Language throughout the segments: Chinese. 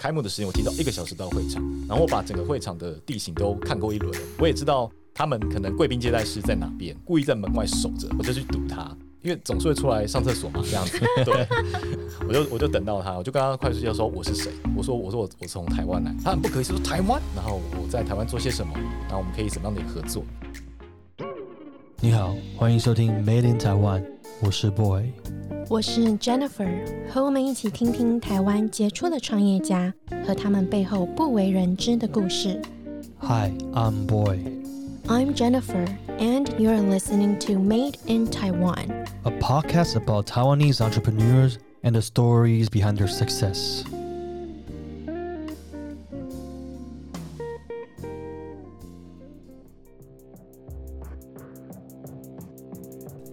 开幕的时间我提早一个小时到会场，然后我把整个会场的地形都看过一轮了，我也知道他们可能贵宾接待室在哪边，故意在门外守着，我就去堵他，因为总是会出来上厕所嘛，这样子。对，我就我就等到他，我就跟他快速介绍说我是谁，我说我说我我从台湾来，他很不可思议说台湾，然后我在台湾做些什么，然后我们可以怎么样的合作。你好，欢迎收听 Made in Taiwan，我是 Boy。我是 Jennifer，和我们一起听听台湾杰出的创业家和他们背后不为人知的故事。 Hi, I'm Boy, I'm Jennifer, and you're listening to Made in Taiwan. a podcast about Taiwanese entrepreneurs and the stories behind their success.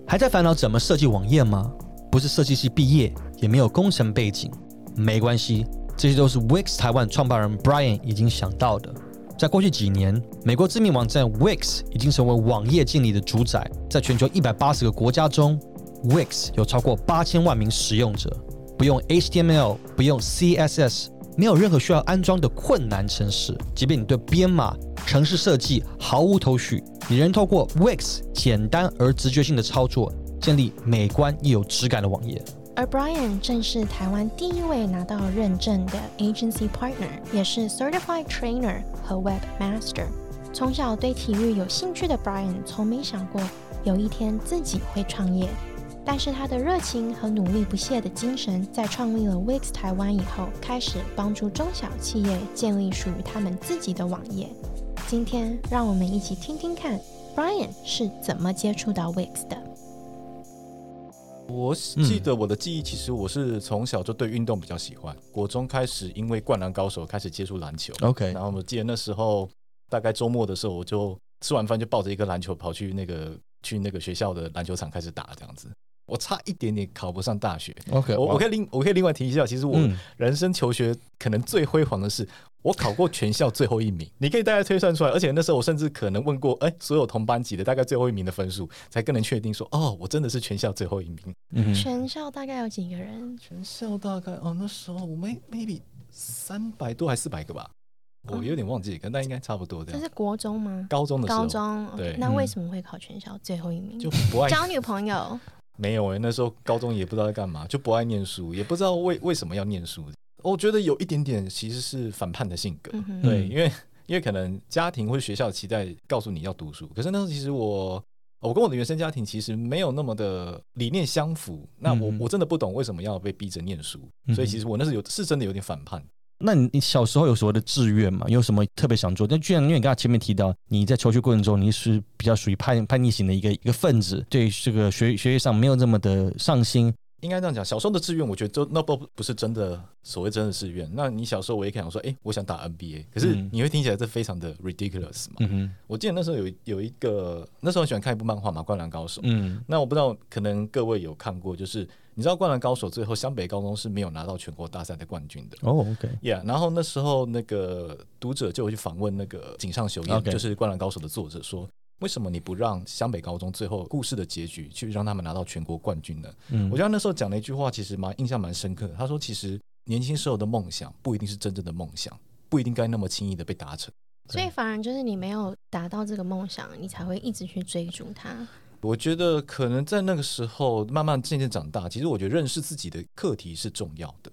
还在烦恼怎么设计网页吗？不是设计系毕业，也没有工程背景，没关系，这些都是 Wix 台湾创办人 Brian 已经想到的。在过去几年，美国知名网站 Wix 已经成为网页建立的主宰，在全球一百八十个国家中，Wix 有超过八千万名使用者，不用 HTML，不用 CSS，没有任何需要安装的困难程式。即便你对编码、城市设计毫无头绪，你仍透过 Wix 简单而直觉性的操作，建立美观又有质感的网页。而 Brian 正是台湾第一位拿到认证的 agency partner，也是 certified trainer 和 webmaster。从小对体育有兴趣的 Brian 从没想过有一天自己会创业，但是他的热情和努力不懈的精神，在创立了 Wix 台湾以后，开始帮助中小企业建立属于他们自己的网页。今天，让我们一起听听看 Brian 是怎么接触到 Wix 的。我记得我的记忆，其实我是从小就对运动比较喜欢。国中开始，因为《灌篮高手》开始接触篮球。OK，然后我记得那时候，大概周末的时候，我就吃完饭就抱着一个篮球跑去那个去那个学校的篮球场开始打，这样子。我差一点点考不上大学。OK，我我可以另我可以另外提一下，其实我嗯人生求学可能最辉煌的是，我考过全校最后一名。你可以大概推算出来，而且那时候我甚至可能问过，哎，所有同班级的大概最后一名的分数，才更能确定说，哦，我真的是全校最后一名。嗯全校大概有几个人？全校大概哦，那时候我们 maybe 三百多还四百个吧，我有点忘记，可那应该差不多的。这是国中吗？高中的时候高中，对那嗯为什么会考全校最后一名？就不爱 交女朋友，没有哎、那时候高中也不知道在干嘛，就不爱念书，也不知道为为什么要念书。我觉得有一点点其实是反叛的性格，嗯对，嗯因为因为可能家庭或者学校期待告诉你要读书，可是那时候其实我我跟我的原生家庭其实没有那么的理念相符，那我、嗯我真的不懂为什么要被逼着念书，嗯所以其实我那时候有是真的有点反叛。那你你小时候有所谓的志愿吗？有什么特别想做？但居然因为你刚才前面提到你在求学过程中你是比较属于叛叛逆型的一个一个分子，对这个学学业上没有这么的上心。应该这样讲，小时候的志愿，我觉得就那不不是真的所谓真的志愿。那你小时候我也可以想说，哎、我想打 NBA，可是嗯你会听起来这非常的 ridiculous 嘛？嗯，我记得那时候有有一个，那时候很喜欢看一部漫画嘛，《灌篮高手》。嗯那我不知道，可能各位有看过，就是你知道《灌篮高手》最后湘北高中是没有拿到全国大赛的冠军的。哦，OK，Yeah，然后那时候那个读者就有去访问那个井上雄彦 OK 就是《灌篮高手》的作者，说为什么你不让湘北高中最后故事的结局去让他们拿到全国冠军呢？嗯我觉得那时候讲了一句话，其实蛮印象蛮深刻的。他说，其实年轻时候的梦想不一定是真正的梦想，不一定该那么轻易的被达成。所以反而就是你没有达到这个梦想，你才会一直去追逐它。我觉得可能在那个时候慢慢渐渐长大，其实我觉得认识自己的课题是重要的。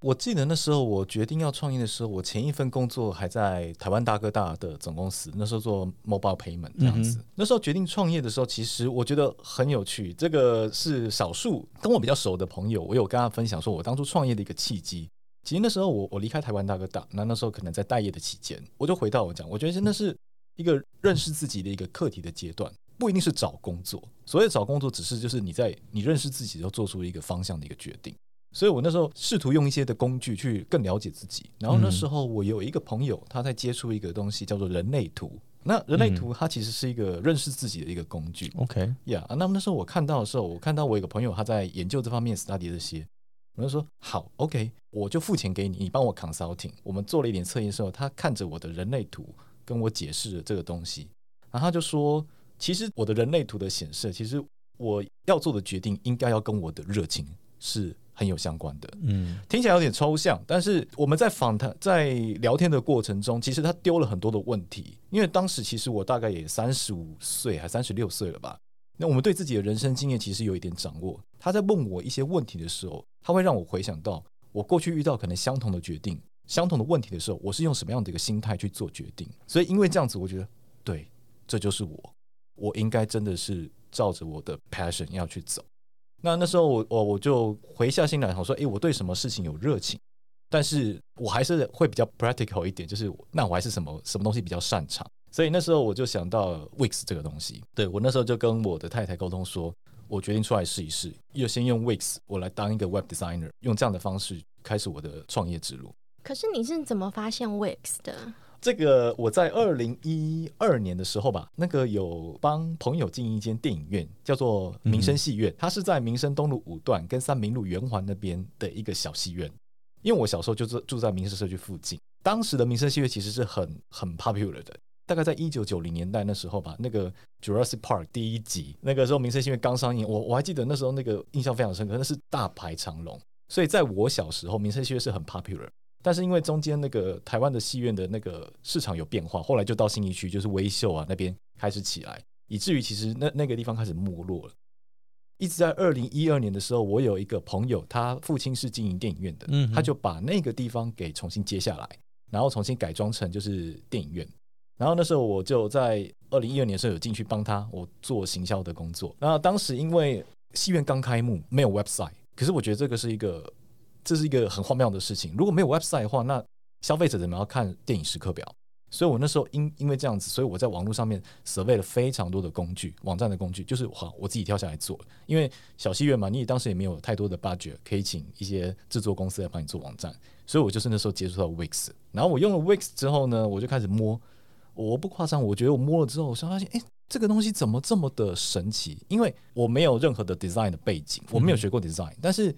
我记得那时候我决定要创业的时候，我前一份工作还在台湾大哥大的总公司，那时候做 mobile payment 这样子。嗯那时候决定创业的时候，其实我觉得很有趣。这个是少数跟我比较熟的朋友，我有跟他分享说我当初创业的一个契机。其实那时候我我离开台湾大哥大，那那时候可能在待业的期间，我就回到我讲，我觉得真的是一个认识自己的一个课题的阶段，不一定是找工作。所谓找工作，只是就是你在你认识自己，后做出一个方向的一个决定。所以我那时候试图用一些的工具去更了解自己。然后那时候我有一个朋友，他在接触一个东西叫做人类图。那人类图它其实是一个认识自己的一个工具。，OK，呀、yeah, 那么那时候我看到的时候，我看到我有个朋友他在研究这方面 study 这些，我就说好，OK，我就付钱给你，你帮我 consulting。我们做了一点测验的时候，他看着我的人类图跟我解释了这个东西，然后他就说，其实我的人类图的显示，其实我要做的决定应该要跟我的热情是很有相关的。嗯听起来有点抽象，但是我们在访谈、在聊天的过程中，其实他丢了很多的问题。因为当时其实我大概也三十五岁，还三十六岁了吧。那我们对自己的人生经验其实有一点掌握。他在问我一些问题的时候，他会让我回想到我过去遇到可能相同的决定、相同的问题的时候，我是用什么样的一个心态去做决定。所以因为这样子，我觉得对，这就是我，我应该真的是照着我的 passion 要去走。那那时候我我我就回下心来我说，诶，我对什么事情有热情，但是我还是会比较 practical 一点，就是那我还是什么什么东西比较擅长。所以那时候我就想到 Wix 这个东西，对我那时候就跟我的太太沟通说，我决定出来试一试，又先用 Wix 我来当一个 web designer，用这样的方式开始我的创业之路。可是你是怎么发现 Wix 的？这个我在二零一二年的时候吧，那个有帮朋友进一间电影院，叫做民生戏院，它是在民生东路五段跟三明路圆环那边的一个小戏院。因为我小时候就住住在民生社区附近，当时的民生戏院其实是很 很 popular 的。大概在一九九零年代那时候吧，那个 Jurassic Park 第一集，那个时候民生戏院刚上映，我我还记得那时候那个印象非常深刻，那是大排长龙。所以在我小时候，民生戏院是很 popular。但是因为中间那个台湾的戏院的那个市场有变化，后来就到新一区，就是微秀啊那边开始起来，以至于其实那那个地方开始没落了。一直在二零一二年的时候，我有一个朋友，他父亲是经营电影院的，他就把那个地方给重新接下来，然后重新改装成就是电影院。然后那时候我就在二零一二年的时候有进去帮他我做行销的工作。然后当时因为戏院刚开幕，没有 website，可是我觉得这个是一个这是一个很荒谬的事情。如果没有 website 的话，那消费者怎么要看电影时刻表？所以我那时候因因为这样子，所以我在网络上面 survey 了非常多的工具，网站的工具，就是好我自己跳下来做。因为小戏院嘛，你当时也没有太多的 budget 可以请一些制作公司来帮你做网站，所以我就是那时候接触到 Wix。然后我用了 Wix 之后呢，我就开始摸，我不夸张，我觉得我摸了之后，我才发现，哎、这个东西怎么这么的神奇？因为我没有任何的 design 的背景，我没有学过 design，、但是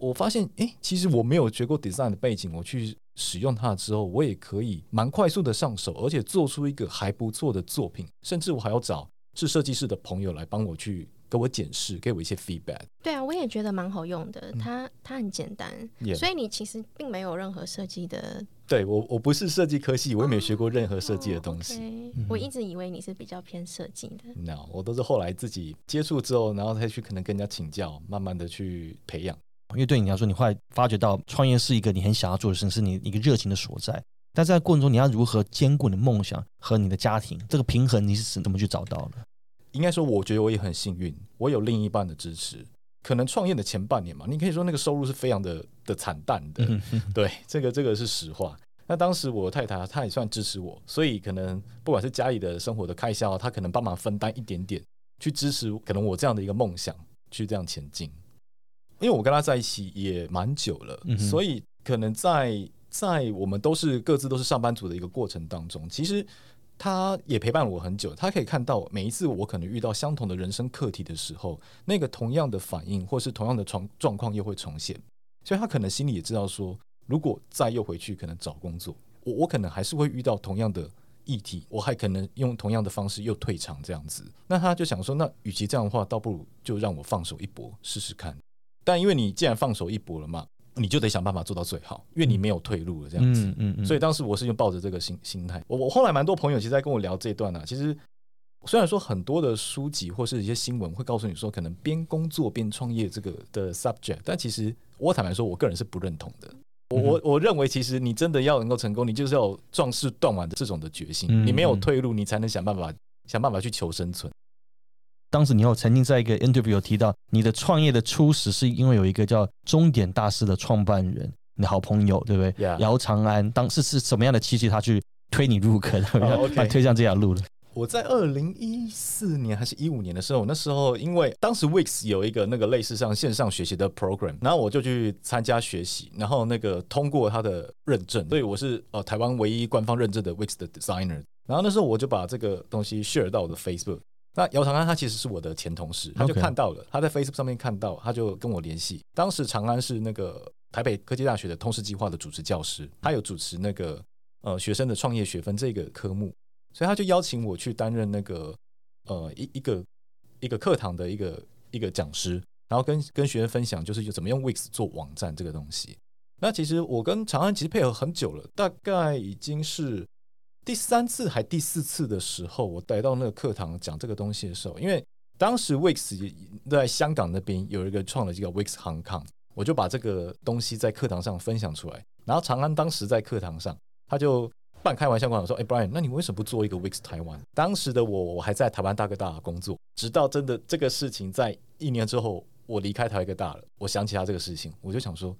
我发现，哎、其实我没有学过 design 的背景，我去使用它之后，我也可以蛮快速的上手，而且做出一个还不错的作品，甚至我还要找是设计师的朋友来帮我去给我检视，给我一些 feedback。对啊，我也觉得蛮好用的，它它很简单 Yeah 所以你其实并没有任何设计的对我，我不是设计科系，我也没有学过任何设计的东西。我一直以为你是比较偏设计的。no，我都是后来自己接触之后，然后再去可能跟人家请教，慢慢的去培养。因为对你来说，你后来发觉到创业是一个你很想要做的事情，是你一个热情的所在。但在过程中，你要如何兼顾你的梦想和你的家庭这个平衡，你是怎么去找到的？应该说，我觉得我也很幸运，我有另一半的支持。可能创业的前半年嘛，你可以说那个收入是非常的的惨淡的，对，这个这个是实话。那当时我太太她也算支持我，所以可能不管是家里的生活的开销，她可能帮忙分担一点点，去支持可能我这样的一个梦想去这样前进。因为我跟他在一起也蛮久了，嗯所以可能在在我们都是各自都是上班族的一个过程当中，其实他也陪伴我很久，他可以看到每一次我可能遇到相同的人生课题的时候，那个同样的反应或是同样的状状况又会重现，所以他可能心里也知道说，如果再又回去可能找工作，我我可能还是会遇到同样的议题，我还可能用同样的方式又退场这样子。那他就想说，那与其这样的话，倒不如就让我放手一搏试试看。但因为你既然放手一搏了嘛，你就得想办法做到最好，因为你没有退路了这样子。嗯嗯嗯，所以当时我是用抱着这个心心态。我我后来蛮多朋友其实在跟我聊这一段啊，其实虽然说很多的书籍或是一些新闻会告诉你说，可能边工作边创业这个的 subject，但其实我坦白说，我个人是不认同的。我嗯我我认为，其实你真的要能够成功，你就是要壮士断腕的这种的决心，嗯你没有嗯退路，你才能想办法想办法去求生存。当时你有曾经在一个 interview 有提到，你的创业的初始是因为有一个叫终点大师的创办人，你的好朋友，对不对姚长安，当时是什么样的契机，他去推你入坑，把你推向这条路的？我在二零一四年还是一五年的时候，那时候因为当时 Wix 有一个那个类似像线上学习的 program，然后我就去参加学习，然后那个通过他的认证，所以我是呃台湾唯一官方认证的 Wix 的 designer。然后那时候我就把这个东西 share 到我的 Facebook。那姚长安他其实是我的前同事，他就看到了他在 Facebook 上面看到，他就跟我联系。当时长安是那个台北科技大学的通识计划的主持教师，他有主持那个呃学生的创业学分这个科目，所以他就邀请我去担任那个呃一一个一个课堂的一个一个讲师。然后跟跟学生分享，就是怎么用 Wix 做网站这个东西。那其实我跟长安其实配合很久了，大概已经是第三次还第四次的时候，我来到那个课堂讲这个东西的时候，因为当时 Wix 在香港那边有一个创了这个 Wix Hong Kong，我就把这个东西在课堂上分享出来。然后长安当时在课堂上，他就半开玩笑跟我说：“哎，Brian，那你为什么不做一个 Wix 台湾？”当时的我我还在台湾大哥大工作，直到真的这个事情在一年之后，我离开台湾哥大了，我想起他这个事情，我就想说。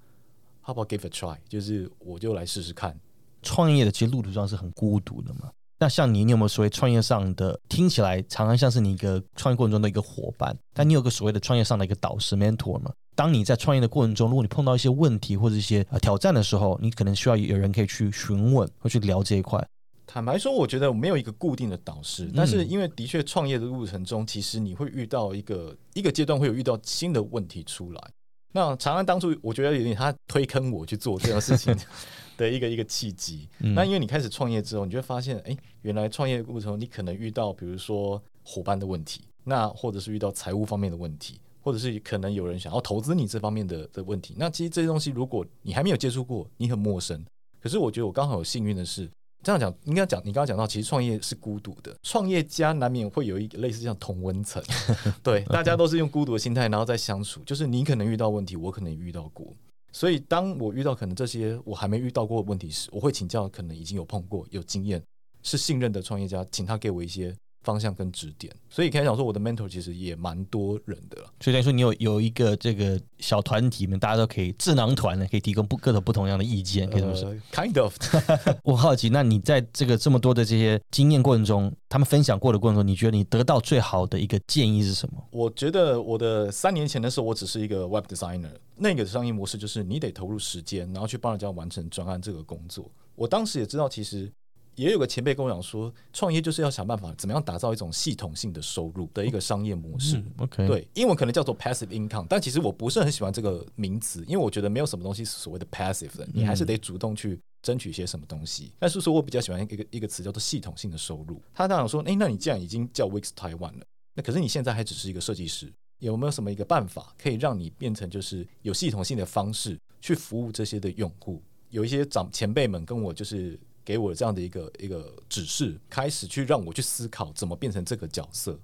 How about give a try？就是我就来试试看。创业的其实路途上是很孤独的嘛。那像你，你有没有所谓创业上的？听起来常常像是你一个创业过程中的一个伙伴，但你有个所谓的创业上的一个导师 mentor 吗？当你在创业的过程中，如果你碰到一些问题或者一些呃挑战的时候，你可能需要有人可以去询问或去聊这一块。坦白说，我觉得没有一个固定的导师，但是因为的确创业的路程中，其实你会遇到一个一个阶段会有遇到新的问题出来。那长安当初我觉得有点他推坑我去做这件事情 的一个一个契机。那因为你开始创业之后，你就会发现，哎，原来创业过程中你可能遇到，比如说伙伴的问题，那或者是遇到财务方面的问题，或者是可能有人想要投资你这方面的的问题。那其实这些东西，如果你还没有接触过，你很陌生。可是我觉得我刚好有幸运的是。这样讲，应该讲你刚刚讲到，其实创业是孤独的，创业家难免会有一个类似像同温层，对，大家都是用孤独的心态，然后再相处。就是你可能遇到问题，我可能遇到过，所以当我遇到可能这些我还没遇到过的问题时，我会请教可能已经有碰过、有经验、是信任的创业家，请他给我一些。方向跟指点，所以可以讲说，我的 mentor 其实也蛮多人的。所以等于说，你有有一个这个小团体们，大家都可以智囊团呢，可以提供不各种不同样的意见，可以这么说。Kind of。我好奇，那你在这个这么多的这些经验过程中，他们分享过的过程中，你觉得你得到最好的一个建议是什么？我觉得我的三年前的时候，我只是一个 web designer，那个商业模式就是你得投入时间，然后去帮人家完成专案这个工作。我当时也知道，其实。也有个前辈跟我讲说，创业就是要想办法怎么样打造一种系统性的收入的一个商业模式。OK，对，英文可能叫做 passive income，但其实我不是很喜欢这个名词，因为我觉得没有什么东西是所谓的 passive 的，你还是得主动去争取一些什么东西。但是说我比较喜欢一个一个词叫做系统性的收入。他当然说，哎，那你既然已经叫 Wix Taiwan 了，那可是你现在还只是一个设计师，有没有什么一个办法可以让你变成就是有系统性的方式去服务这些的用户？有一些长前辈们跟我就是。给我这样的一个一个指示，开始去让我去思考怎么变成这个角色。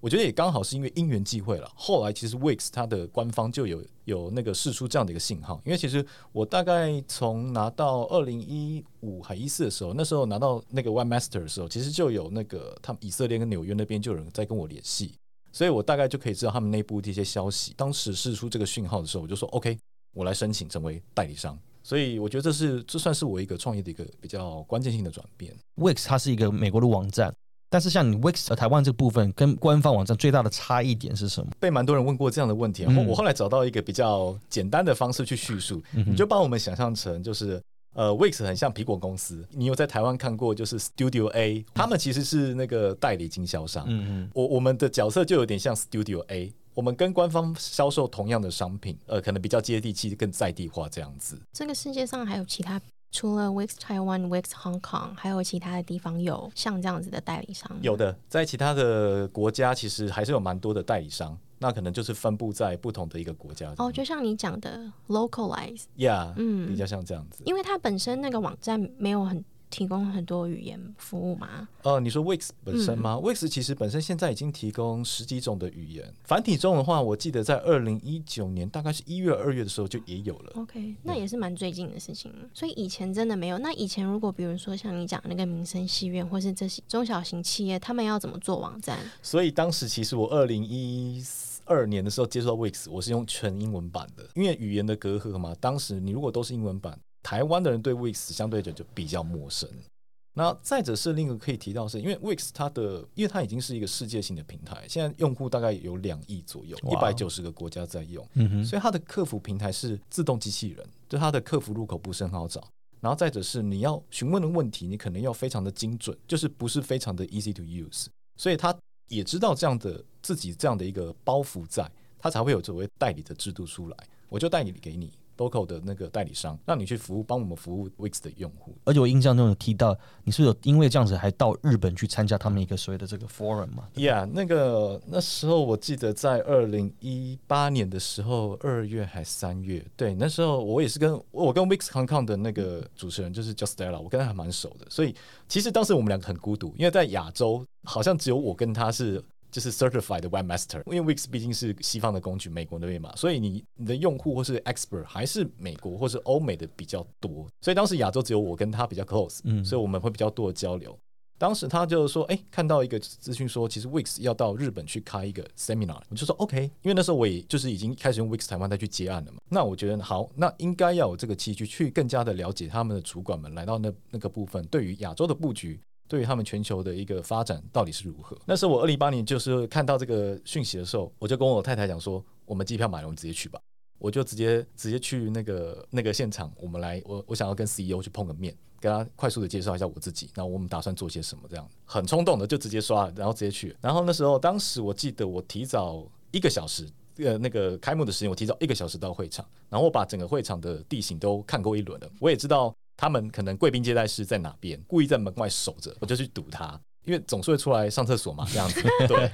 我觉得也刚好是因为因缘际会了。后来其实 Wix 它的官方就有有那个试出这样的一个信号。因为其实我大概从拿到二零一五还一四的时候，那时候拿到那个 Webmaster 的时候，其实就有那个他们以色列跟纽约那边就有人在跟我联系，所以我大概就可以知道他们内部的一些消息。当时试出这个讯号的时候，我就说 OK，我来申请成为代理商。所以我觉得这是这算是我一个创业的一个比较关键性的转变。Wix 它是一个美国的网站，但是像你 Wix 台湾这个部分跟官方网站最大的差异点是什么？被蛮多人问过这样的问题，然后我后来找到一个比较简单的方式去叙述，你就把我们想象成就是呃 Wix 很像苹果公司，你有在台湾看过就是 Studio A，他们其实是那个代理经销商，嗯嗯，我我们的角色就有点像 Studio A。我们跟官方销售同样的商品，呃，可能比较接地气、更在地化这样子。这个世界上还有其他，除了 Wix Taiwan、Wix Hong Kong，还有其他的地方有像这样子的代理商？有的，在其他的国家其实还是有蛮多的代理商，那可能就是分布在不同的一个国家。哦，就像你讲的 localize，Yeah，嗯，比较像这样子，因为它本身那个网站没有很。提供很多语言服务吗？呃，你说 Wix 本身吗？Wix 其实本身现在已经提供十几种的语言。繁体中的话，我记得在二零一九年，大概是一月、二月的时候就也有了。OK，那也是蛮最近的事情。所以以前真的没有。那以前如果比如说像你讲那个民生戏院，或是这些中小型企业，他们要怎么做网站？所以当时其实我二零一二年的时候接触到 Wix，我是用全英文版的，因为语言的隔阂嘛。当时你如果都是英文版。台湾的人对 Wix 相对着就比较陌生。那再者是另一个可以提到是，因为 Wix 它的，因为它已经是一个世界性的平台，现在用户大概有两亿左右，一百九十个国家在用，所以它的客服平台是自动机器人，就它的客服入口不是很好找。然后再者是你要询问的问题，你可能要非常的精准，就是不是非常的 easy to use。所以他也知道这样的自己这样的一个包袱在，他才会有作为代理的制度出来，我就代理给你。Local 的那个代理商，让你去服务，帮我们服务 Wix 的用户。而且我印象中有提到，你是有因为这样子还到日本去参加他们一个所谓的这个 forum 嘛？Yeah，那个那时候我记得在二零一八年的时候，二月还三月，对，那时候我也是跟我跟 Wix Hong Kong 的那个主持人就是 Justella，我跟他还蛮熟的，所以其实当时我们两个很孤独，因为在亚洲好像只有我跟他是。就是 certified webmaster，因为 Wix 毕竟是西方的工具，美国那边嘛，所以你你的用户或是 expert 还是美国或是欧美的比较多，所以当时亚洲只有我跟他比较 close，嗯所以我们会比较多的交流。当时他就说，哎、看到一个资讯说，其实 Wix 要到日本去开一个 seminar，我就说 OK，因为那时候我也就是已经开始用 Wix 台湾再去接案了嘛。那我觉得好，那应该要有这个契机去更加的了解他们的主管们来到那那个部分，对于亚洲的布局。对于他们全球的一个发展到底是如何？那时候我二零一八年就是看到这个讯息的时候，我就跟我太太讲说，我们机票买了，我们直接去吧。我就直接直接去那个那个现场，我们来，我我想要跟 CEO 去碰个面，跟他快速的介绍一下我自己，然后我们打算做些什么，这样很冲动的就直接刷，然后直接去。然后那时候，当时我记得我提早一个小时，呃，那个开幕的时间我提早一个小时到会场，然后我把整个会场的地形都看过一轮了，我也知道他们可能贵宾接待室在哪边，故意在门外守着，我就去堵他。因为总是会出来上厕所嘛，这样子，对，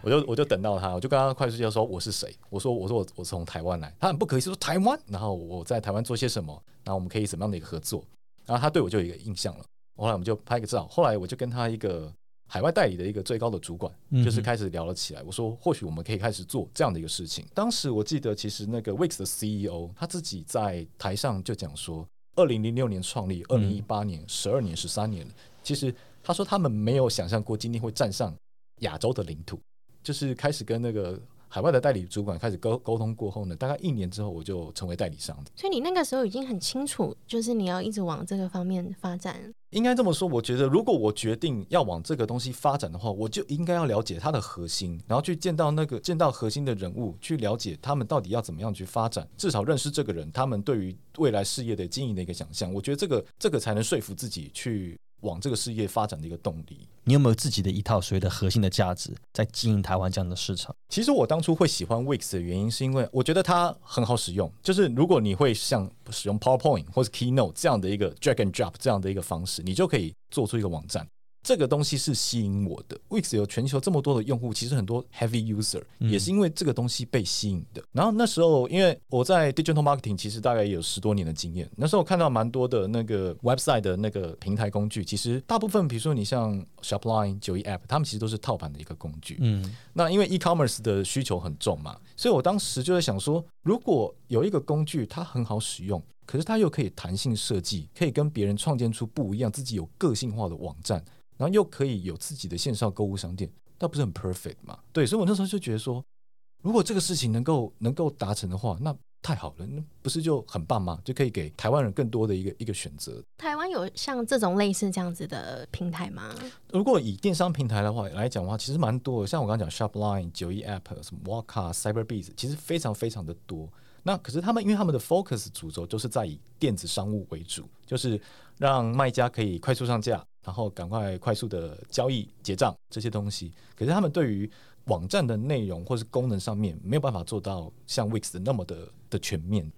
我就我就等到他，我就跟他快速介绍说我是谁，我说我说我我从台湾来，他很不可思议说台湾，然后我在台湾做些什么，然后我们可以怎么样的一个合作，然后他对我就有一个印象了，后来我们就拍个照，后来我就跟他一个海外代理的一个最高的主管，嗯就是开始聊了起来，我说或许我们可以开始做这样的一个事情。当时我记得其实那个 Wix 的 CEO 他自己在台上就讲说，二零零六年创立，二零一八年十二年十三年，其实他说他们没有想象过今天会站上亚洲的领土，就是开始跟那个海外的代理主管开始沟沟通过后呢，大概一年之后我就成为代理商。所以你那个时候已经很清楚，就是你要一直往这个方面发展。应该这么说，我觉得如果我决定要往这个东西发展的话，我就应该要了解它的核心，然后去见到那个见到核心的人物，去了解他们到底要怎么样去发展，至少认识这个人，他们对于未来事业的经营的一个想象。我觉得这个这个才能说服自己去往这个事业发展的一个动力。你有没有自己的一套所谓的核心的价值，在经营台湾这样的市场？其实我当初会喜欢 Wix 的原因，是因为我觉得它很好使用。就是如果你会像使用 PowerPoint 或是 Keynote 这样的一个 drag and drop 这样的一个方式，你就可以做出一个网站。这个东西是吸引我的。Wix 有全球这么多的用户，其实很多 heavy user 嗯也是因为这个东西被吸引的。然后那时候，因为我在 digital marketing 其实大概也有十多年的经验，那时候我看到蛮多的那个 website 的那个平台工具，其实大部分比如说你像 Shopline、九一 App，他们其实都是套版的一个工具。嗯，那因为 e-commerce 的需求很重嘛，所以我当时就在想说，如果有一个工具它很好使用，可是它又可以弹性设计，可以跟别人创建出不一样、自己有个性化的网站，然后又可以有自己的线上购物商店，那不是很 perfect 吗？对，所以我那时候就觉得说，如果这个事情能够能够达成的话，那太好了，那不是就很棒吗？就可以给台湾人更多的一个一个选择。台湾有像这种类似这样子的平台吗？如果以电商平台的话来讲的话，其实蛮多的。像我刚刚讲 Shopline、九一 App、什么 Waka、CyberBees，其实非常非常的多。那可是他们因为他们的 focus 主轴就是在以电子商务为主，就是让卖家可以快速上架，然后赶快快速的交易结账这些东西。可是他们对于网站的内容或是功能上面没有办法做到像 Wix 的那么的的全面。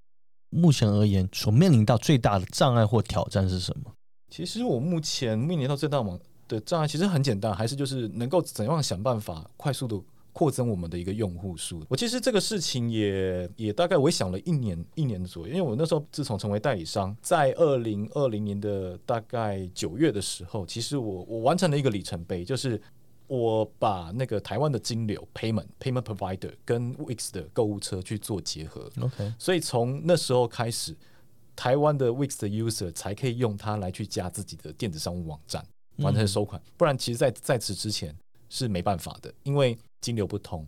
目前而言，所面临到最大的障碍或挑战是什么？其实我目前面临到最大网的障碍其实很简单，还是就是能够怎样想办法快速的扩增我们的一个用户数。我其实这个事情也也大概我也想了一年一年左右，因为我那时候自从成为代理商，在二零二零年的大概九月的时候，其实我我完成了一个里程碑，就是。我把那个台湾的金流 payment payment provider 跟 Wix 的购物车去做结合，OK，所以从那时候开始，台湾的 Wix 的 user 才可以用它来去加自己的电子商务网站，完成收款。不然，其实在在此之前是没办法的，因为金流不通。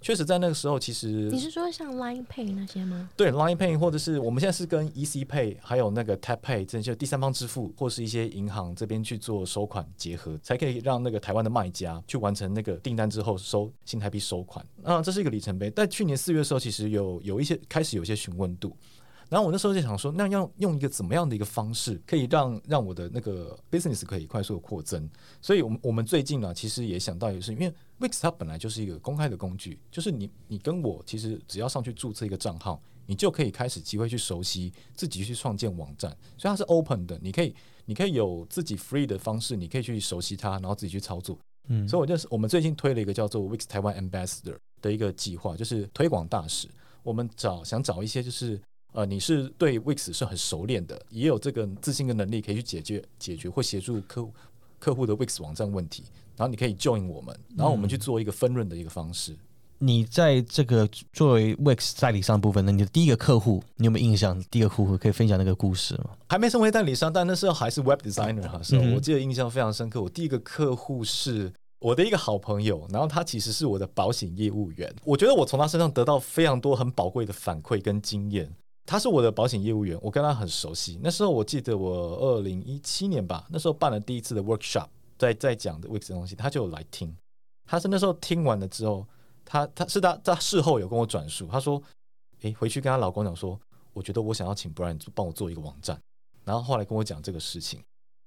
确实，在那个时候，其实你是说像 Line Pay 那些吗？对 Line Pay 或者是我们现在是跟 EC Pay 还有那个 Tap Pay 这些第三方支付或是一些银行这边去做收款结合，才可以让那个台湾的卖家去完成那个订单之后收新台币收款。啊，这是一个里程碑。在去年四月的时候，其实有有一些开始有一些询问度。然后我那时候就想说，那要用一个怎么样的一个方式，可以让让我的那个 business 可以快速的扩增？所以，我们我们最近呢，其实也想到，也是因为 Wix 它本来就是一个公开的工具，就是你你跟我其实只要上去注册一个账号，你就可以开始机会去熟悉自己去创建网站，所以它是 open 的，你可以你可以有自己 free 的方式，你可以去熟悉它，然后自己去操作。嗯，所以我就是我们最近推了一个叫做 Wix 台湾 Ambassador 的一个计划，就是推广大使。我们找想找一些就是呃，你是对 Wix 是很熟练的，也有这个自信跟能力可以去解决解决或协助客户客户的 Wix 网站问题，然后你可以 join 我们，然后我们去做一个分润的一个方式。你在这个作为 Wix 代理商部分呢，你的第一个客户，你有没有印象？第一个客户可以分享那个故事吗？还没成为代理商，但那时候还是 Web Designer 哈，是、嗯我记得印象非常深刻。我第一个客户是我的一个好朋友，然后他其实是我的保险业务员。我觉得我从他身上得到非常多很宝贵的反馈跟经验。他是我的保险业务员，我跟他很熟悉。那时候我记得我二零一七年吧，那时候办了第一次的 workshop，在在讲的 Wix 的东西，他就有来听。他是那时候听完了之后，他他是他他事后有跟我转述，他说：“诶，回去跟他老公讲说，我觉得我想要请 Brian 帮我做一个网站。”然后后来跟我讲这个事情，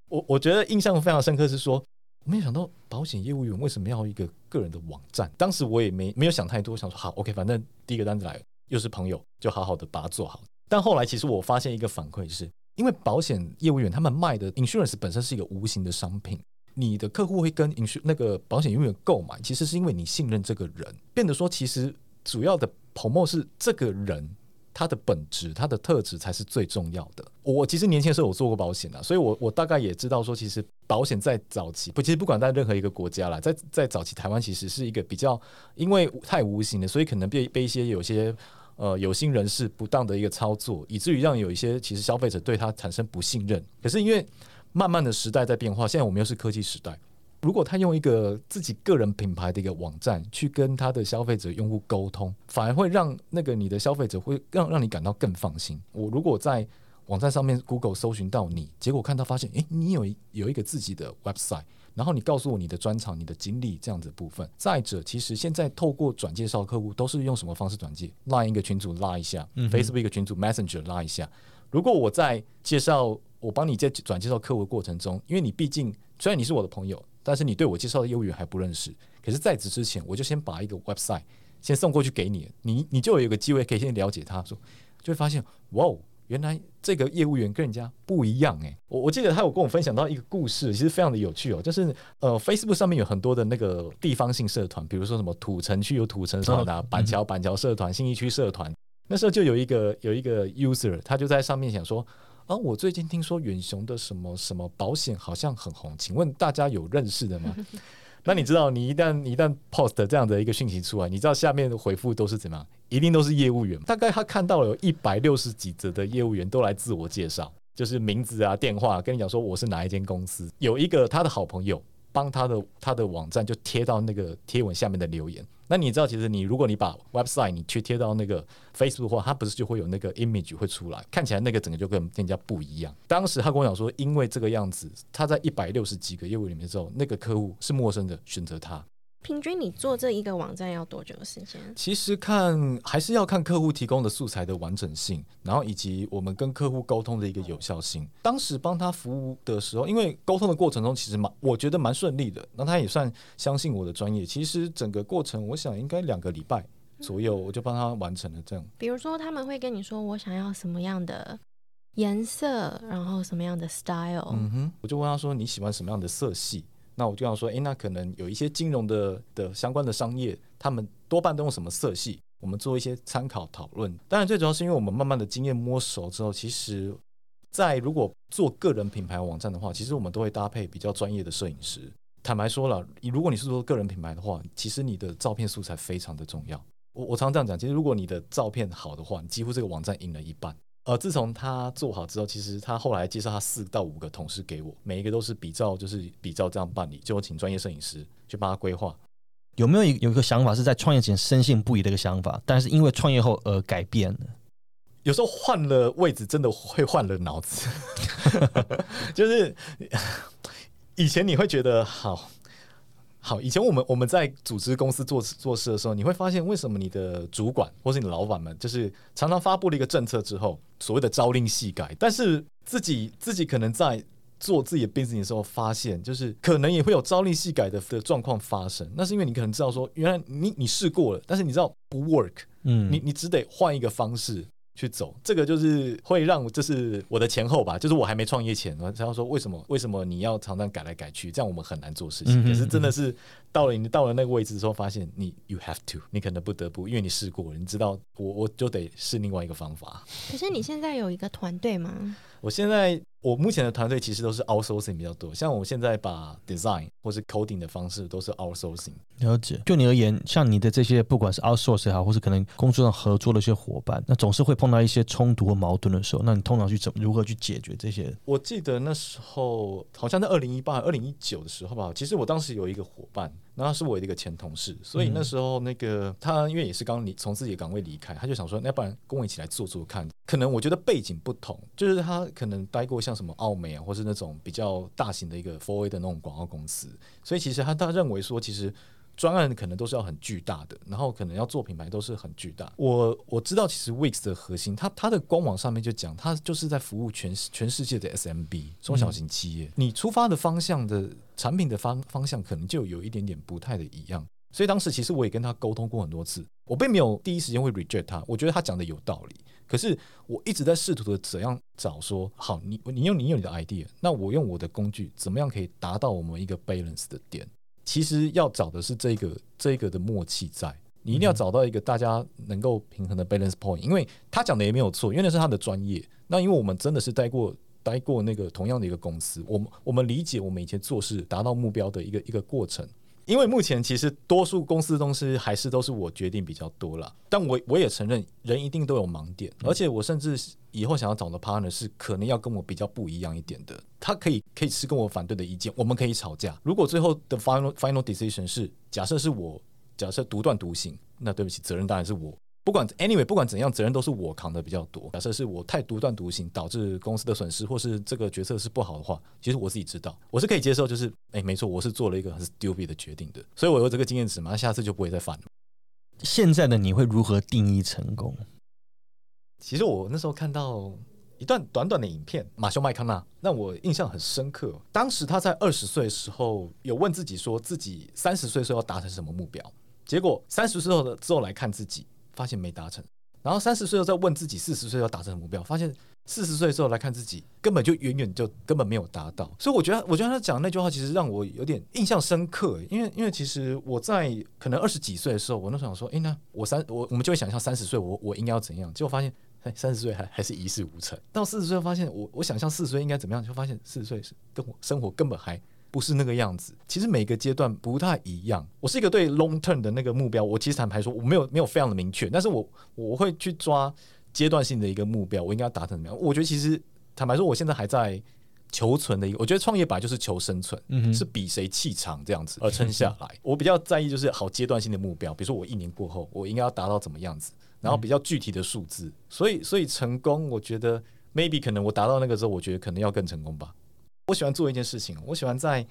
我我觉得印象非常深刻，是说没想到保险业务员为什么要一个个人的网站。当时我也没没有想太多，想说好 OK，反正第一个单子来了又是朋友，就好好的把它做好。但后来其实我发现一个反馈是，因为保险业务员他们卖的 insurance 本身是一个无形的商品，你的客户会跟 insur 那个保险业务员购买，其实是因为你信任这个人，变得说其实主要的 promo 是这个人他的本质、他的特质才是最重要的。我其实年轻的时候我做过保险啊，所以我我大概也知道说，其实保险在早期不，其实不管在任何一个国家啦，在在早期台湾其实是一个比较因为太无形的，所以可能被被一些有些。呃，有心人士不当的一个操作，以至于让有一些其实消费者对他产生不信任。可是因为慢慢的时代在变化，现在我们又是科技时代，如果他用一个自己个人品牌的一个网站去跟他的消费者用户沟通，反而会让那个你的消费者会让让你感到更放心。我如果在网站上面 Google 搜寻到你，结果看到发现，诶，你有有一个自己的 website，然后你告诉我你的专长、你的经历这样子的部分。再者，其实现在透过转介绍客户都是用什么方式转介？Line 一个群组拉一下、嗯 f a c e b o o k 一个群组 Messenger 拉一下。如果我在介绍我帮你在转介绍客户的过程中，因为你毕竟虽然你是我的朋友，但是你对我介绍的业务员还不认识。可是在此之前，我就先把一个 website 先送过去给你，你你就有一个机会可以先了解他，说就会发现，哇哦，原来这个业务员跟人家不一样诶、我我记得他有跟我分享到一个故事，其实非常的有趣哦，就是呃，Facebook 上面有很多的那个地方性社团，比如说什么土城区有土城社团啊，板桥板桥社团，信义区社团。那时候就有一个有一个 user，他就在上面想说。啊，我最近听说远雄的什么什么保险好像很红，请问大家有认识的吗？那你知道，你一旦一旦 post 这样的一个讯息出来，你知道下面的回复都是怎么样？一定都是业务员。大概他看到了有一百六十几则的业务员都来自我介绍，就是名字啊、电话，跟你讲说我是哪一间公司。有一个他的好朋友帮他的他的网站就贴到那个贴文下面的留言。那你知道，其实你如果你把 website 你去贴到那个 Facebook 的话，它不是就会有那个 image 会出来，看起来那个整个就跟人家不一样。当时他跟我讲说，因为这个样子，他在一百六十几个业务里面之后，那个客户是陌生的，选择他。平均你做这一个网站要多久的时间？其实看还是要看客户提供的素材的完整性，然后以及我们跟客户沟通的一个有效性。当时帮他服务的时候，因为沟通的过程中其实蛮，我觉得蛮顺利的，那他也算相信我的专业。其实整个过程，我想应该两个礼拜左右，我就帮他完成了这样。比如说他们会跟你说我想要什么样的颜色，然后什么样的 style，、嗯哼，我就问他说你喜欢什么样的色系？那我就想说，诶，那可能有一些金融的的相关的商业，他们多半都用什么色系？我们做一些参考讨论。当然，最主要是因为我们慢慢的经验摸熟之后，其实，在如果做个人品牌网站的话，其实我们都会搭配比较专业的摄影师。坦白说了，如果你是做个人品牌的话，其实你的照片素材非常的重要。我我常常这样讲，其实如果你的照片好的话，你几乎这个网站赢了一半。呃，自从他做好之后，其实他后来介绍他四到五个同事给我，每一个都是比照，就是比照这样办理，就我请专业摄影师去帮他规划。有没有一有一个想法是在创业前深信不疑的一个想法，但是因为创业后而改变的？有时候换了位置，真的会换了脑子，就是 以前你会觉得好。好，以前我们我们在组织公司做做事的时候，你会发现为什么你的主管或是你的老板们，就是常常发布了一个政策之后，所谓的朝令夕改，但是自己自己可能在做自己的 business 的时候，发现就是可能也会有朝令夕改的的状况发生。那是因为你可能知道说，原来你你试过了，但是你知道不 work，嗯，你你只得换一个方式去走，这个就是会让就是我的前后吧，就是我还没创业前，然后说为什么为什么你要常常改来改去，这样我们很难做事情。嗯哼可是真的是到了你到了那个位置之后，发现你 you have to，你可能不得不，因为你试过了，你知道我我就得试另外一个方法。可是你现在有一个团队吗？我现在我目前的团队其实都是 outsourcing 比较多，像我现在把 design 或是 coding 的方式都是 outsourcing。了解。就你而言，像你的这些，不管是 outsource 也好，或是可能工作上合作的一些伙伴，那总是会碰到一些冲突和矛盾的时候，那你通常去怎么如何去解决这些？我记得那时候好像在二零一八、二零一九的时候吧，其实我当时有一个伙伴，那他是我的一个前同事，所以那时候那个他因为也是刚离从自己的岗位离开，他就想说，那要不然跟我一起来做做看。可能我觉得背景不同，就是他可能待过像什么奥美啊，或是那种比较大型的一个 f o r A 的那种广告公司，所以其实他他认为说，其实专案可能都是要很巨大的，然后可能要做品牌都是很巨大。我我知道，其实 Wix 的核心，它它的官网上面就讲，它就是在服务全全世界的 SMB 中小型企业。你出发的方向的产品的方方向，可能就有一点点不太的一样。所以当时其实我也跟他沟通过很多次，我并没有第一时间会 reject 他，我觉得他讲的有道理。可是我一直在试图的怎样找说，好，你你用你有你的 idea，那我用我的工具，怎么样可以达到我们一个 balance 的点？其实要找的是这个这个的默契在，你一定要找到一个大家能够平衡的 balance point。因为他讲的也没有错，因为那是他的专业。那因为我们真的是待过待过那个同样的一个公司，我们我们理解我们以前做事达到目标的一个一个过程。因为目前其实多数公司的东西还是都是我决定比较多了，但我我也承认人一定都有盲点，而且我甚至以后想要找的 partner 是可能要跟我比较不一样一点的，他可以可以是跟我反对的意见，我们可以吵架。如果最后的 final final decision 是假设是我假设独断独行，那对不起，责任当然是我。不管 anyway，不管怎样，责任都是我扛的比较多。假设是我太独断独行，导致公司的损失，或是这个决策是不好的话，其实我自己知道，我是可以接受。就是，哎、没错，我是做了一个很 stupid 的决定的，所以我有这个经验值嘛，下次就不会再犯了。现在的你会如何定义成功？其实我那时候看到一段短短的影片，马修麦康纳让我印象很深刻。当时他在二十岁的时候，有问自己说自己三十岁时候要达成什么目标，结果三十岁后的之后来看自己，发现没达成。然后三十岁后再问自己四十岁要达成的目标，发现四十岁之后来看自己，根本就远远就根本没有达到。所以我觉得，我觉得他讲那句话其实让我有点印象深刻，因为因为其实我在可能二十几岁的时候，我那时候想说，诶，那我三我我们就会想象三十岁我我应该要怎样，结果发现。哎，三十岁还还是一事无成，到四十岁发现我我想象四十岁应该怎么样，就发现四十岁是跟我生活根本还不是那个样子。其实每个阶段不太一样。我是一个对 long term 的那个目标，我其实坦白说我没有没有非常的明确，但是我我会去抓阶段性的一个目标，我应该要达成怎么样？我觉得其实坦白说，我现在还在求存的一个，我觉得创业本来就是求生存，嗯是比谁气长这样子而撑下来。我比较在意就是好阶段性的目标，比如说我一年过后，我应该要达到怎么样子，然后比较具体的数字。所以，所以成功，我觉得 maybe 可能我达到那个时候，我觉得可能要更成功吧。我喜欢做一件事情，我喜欢在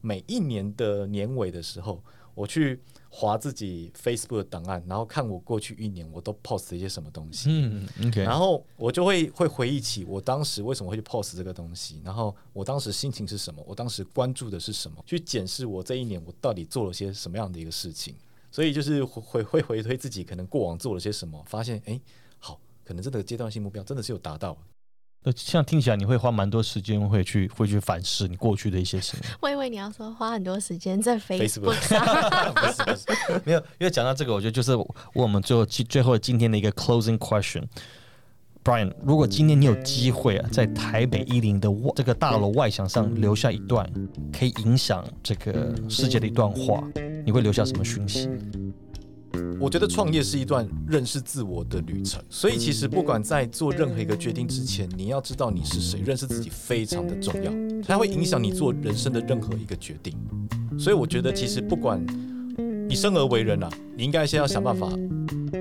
每一年的年尾的时候，我去划自己 Facebook 的档案，然后看我过去一年我都 post 了一些什么东西。嗯，OK，然后我就会会回忆起我当时为什么会去 post 这个东西，然后我当时心情是什么，我当时关注的是什么，去检视我这一年我到底做了些什么样的一个事情。所以就是回会 回推自己可能过往做了些什么，发现哎，好，可能这个阶段性目标真的是有达到。那像听起来你会花蛮多时间会去会去反思你过去的一些事情。我以为你要说花很多时间在 Facebook 上。不是不是，没有，因为讲到这个，我觉得就是我们最后最后今天的一个 closing question。Brian，如果今天你有机会啊，在台北一零的外这个大楼外墙上留下一段可以影响这个世界的一段话，你会留下什么讯息？我觉得创业是一段认识自我的旅程，所以其实不管在做任何一个决定之前，你要知道你是谁，认识自己非常的重要，它会影响你做人生的任何一个决定。所以我觉得，其实不管你生而为人啊，你应该先要想办法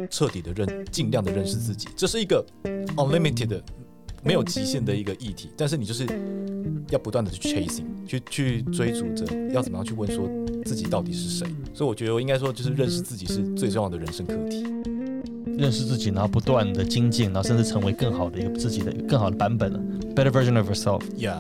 彻底的认，尽量的认识自己，这是一个 unlimited 的 没有极限的一个议题，但是你就是要不断的去 chasing，去去追逐着，要怎么样去问说自己到底是谁。所以我觉得我应该说，就是认识自己是最重要的人生课题。认识自己，然后不断的精进，然后甚至成为更好的一个自己的更好的版本了，better version of yourself。Yeah。